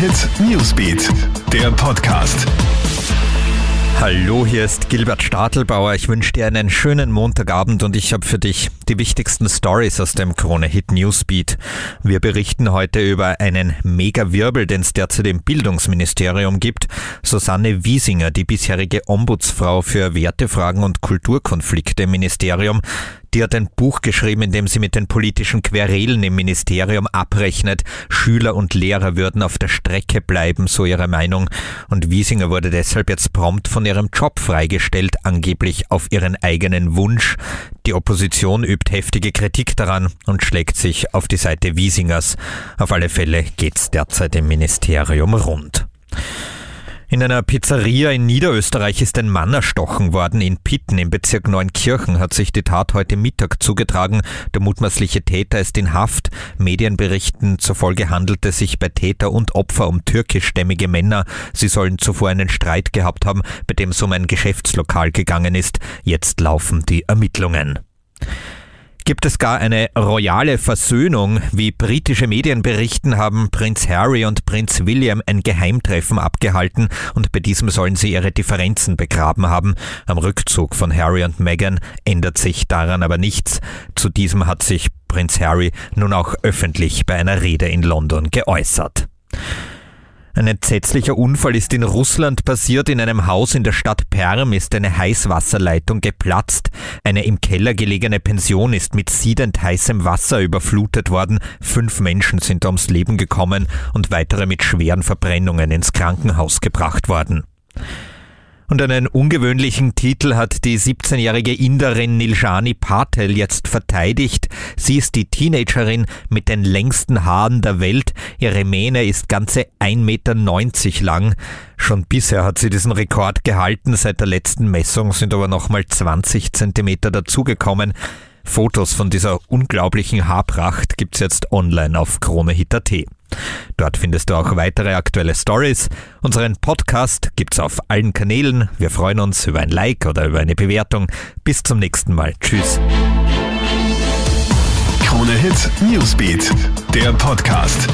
Hit Newsbeat, der Podcast. Hallo, hier ist Gilbert Stadelbauer. Ich wünsche dir einen schönen Montagabend und ich habe für dich die wichtigsten Stories aus dem Krone Hit Newsbeat. Wir berichten heute über einen Mega-Wirbel, den es derzeit im Bildungsministerium gibt. Susanne Wiesinger, die bisherige Ombudsfrau für Wertefragen und Kulturkonflikte im Ministerium, die hat ein Buch geschrieben, in dem sie mit den politischen Querelen im Ministerium abrechnet. Schüler und Lehrer würden auf der Strecke bleiben, so ihre Meinung. Und Wiesinger wurde deshalb jetzt prompt von ihrem Job freigestellt, angeblich auf ihren eigenen Wunsch. Die Opposition übt heftige Kritik daran und schlägt sich auf die Seite Wiesingers. Auf alle Fälle geht's derzeit im Ministerium rund. In einer Pizzeria in Niederösterreich ist ein Mann erstochen worden. In Pitten im Bezirk Neunkirchen hat sich die Tat heute Mittag zugetragen. Der mutmaßliche Täter ist in Haft. Medienberichten zufolge handelt es sich bei Täter und Opfer um türkischstämmige Männer. Sie sollen zuvor einen Streit gehabt haben, bei dem es um ein Geschäftslokal gegangen ist. Jetzt laufen die Ermittlungen. Gibt es gar eine royale Versöhnung? Wie britische Medien berichten, haben Prinz Harry und Prinz William ein Geheimtreffen abgehalten und bei diesem sollen sie ihre Differenzen begraben haben. Am Rückzug von Harry und Meghan ändert sich daran aber nichts. Zu diesem hat sich Prinz Harry nun auch öffentlich bei einer Rede in London geäußert. Ein entsetzlicher Unfall ist in Russland passiert. In einem Haus in der Stadt Perm ist eine Heißwasserleitung geplatzt. Eine im Keller gelegene Pension ist mit siedend heißem Wasser überflutet worden. Fünf Menschen sind ums Leben gekommen und weitere mit schweren Verbrennungen ins Krankenhaus gebracht worden. Und einen ungewöhnlichen Titel hat die 17-jährige Inderin Niljani Patel jetzt verteidigt. Sie ist die Teenagerin mit den längsten Haaren der Welt. Ihre Mähne ist ganze 1,90 Meter lang. Schon bisher hat sie diesen Rekord gehalten. Seit der letzten Messung sind aber nochmal 20 Zentimeter dazugekommen. Fotos von dieser unglaublichen Haarpracht gibt's jetzt online auf KroneHit.at. Dort findest du auch weitere aktuelle Stories. Unseren Podcast gibt's auf allen Kanälen. Wir freuen uns über ein Like oder über eine Bewertung. Bis zum nächsten Mal. Tschüss. Krone Hit Newsbeat, der Podcast.